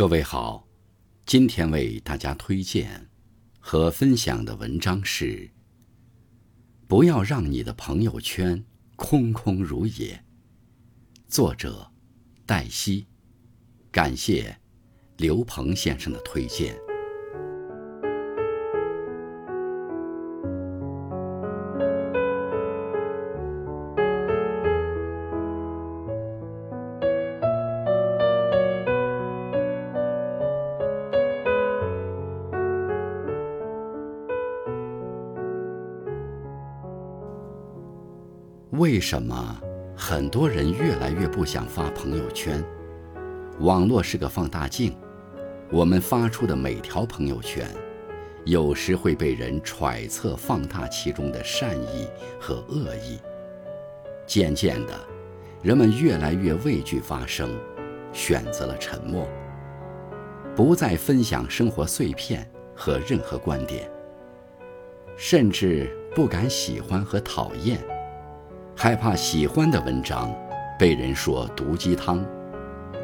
各位好，今天为大家推荐和分享的文章是：不要让你的朋友圈空空如也。作者黛西，感谢刘鹏先生的推荐。为什么很多人越来越不想发朋友圈？网络是个放大镜，我们发出的每条朋友圈，有时会被人揣测、放大其中的善意和恶意。渐渐的，人们越来越畏惧发声，选择了沉默，不再分享生活碎片和任何观点，甚至不敢喜欢和讨厌。害怕喜欢的文章被人说毒鸡汤，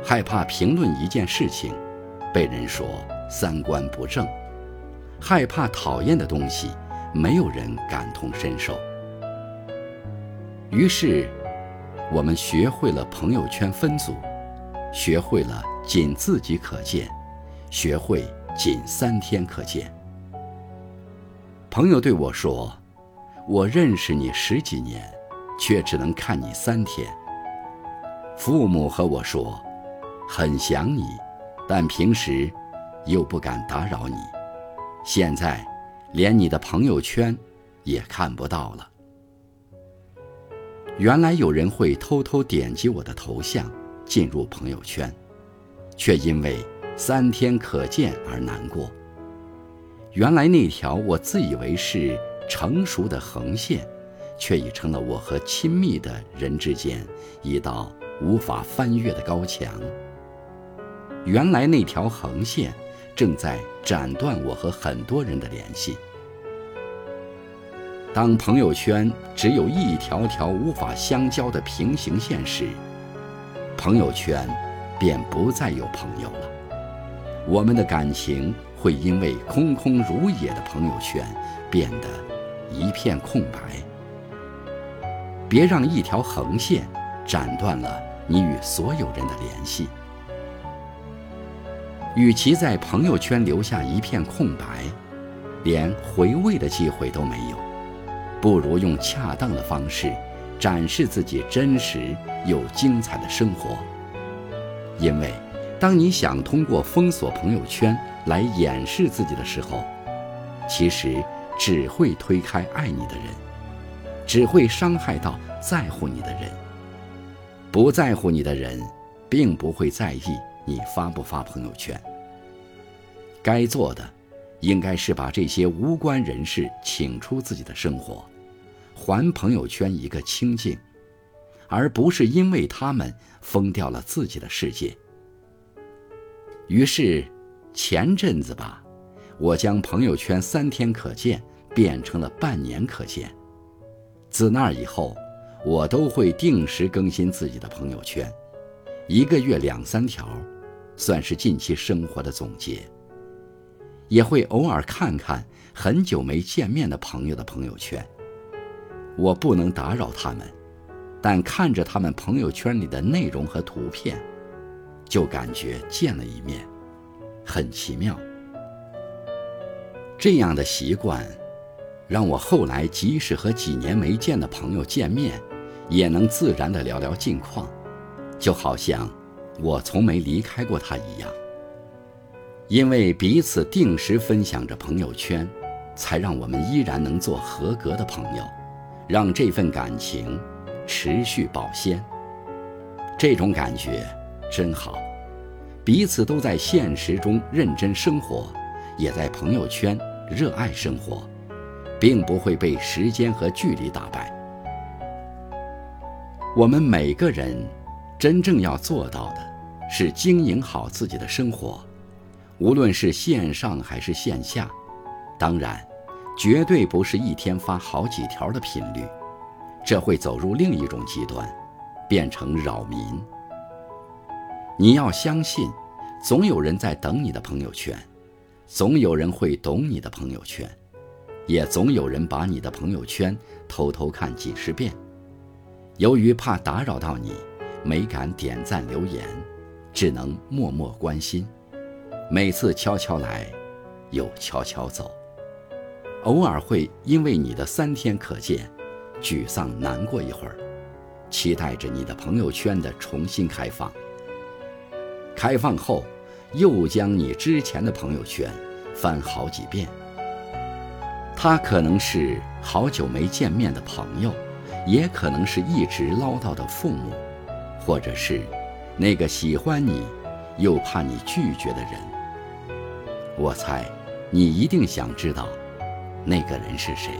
害怕评论一件事情被人说三观不正，害怕讨厌的东西没有人感同身受。于是，我们学会了朋友圈分组，学会了仅自己可见，学会仅三天可见。朋友对我说：“我认识你十几年。”却只能看你三天。父母和我说，很想你，但平时又不敢打扰你。现在连你的朋友圈也看不到了。原来有人会偷偷点击我的头像进入朋友圈，却因为三天可见而难过。原来那条我自以为是成熟的横线。却已成了我和亲密的人之间一道无法翻越的高墙。原来那条横线正在斩断我和很多人的联系。当朋友圈只有一条条无法相交的平行线时，朋友圈便不再有朋友了。我们的感情会因为空空如也的朋友圈变得一片空白。别让一条横线斩断了你与所有人的联系。与其在朋友圈留下一片空白，连回味的机会都没有，不如用恰当的方式展示自己真实又精彩的生活。因为，当你想通过封锁朋友圈来掩饰自己的时候，其实只会推开爱你的人。只会伤害到在乎你的人。不在乎你的人，并不会在意你发不发朋友圈。该做的，应该是把这些无关人士请出自己的生活，还朋友圈一个清净，而不是因为他们封掉了自己的世界。于是，前阵子吧，我将朋友圈三天可见变成了半年可见。自那以后，我都会定时更新自己的朋友圈，一个月两三条，算是近期生活的总结。也会偶尔看看很久没见面的朋友的朋友圈。我不能打扰他们，但看着他们朋友圈里的内容和图片，就感觉见了一面，很奇妙。这样的习惯。让我后来即使和几年没见的朋友见面，也能自然地聊聊近况，就好像我从没离开过他一样。因为彼此定时分享着朋友圈，才让我们依然能做合格的朋友，让这份感情持续保鲜。这种感觉真好，彼此都在现实中认真生活，也在朋友圈热爱生活。并不会被时间和距离打败。我们每个人真正要做到的，是经营好自己的生活，无论是线上还是线下。当然，绝对不是一天发好几条的频率，这会走入另一种极端，变成扰民。你要相信，总有人在等你的朋友圈，总有人会懂你的朋友圈，也总有人把你的朋友圈偷偷看几十遍。由于怕打扰到你，没敢点赞留言，只能默默关心。每次悄悄来，又悄悄走。偶尔会因为你的三天可见，沮丧难过一会儿，期待着你的朋友圈的重新开放。开放后。又将你之前的朋友圈翻好几遍。他可能是好久没见面的朋友，也可能是一直唠叨的父母，或者是那个喜欢你又怕你拒绝的人。我猜，你一定想知道那个人是谁。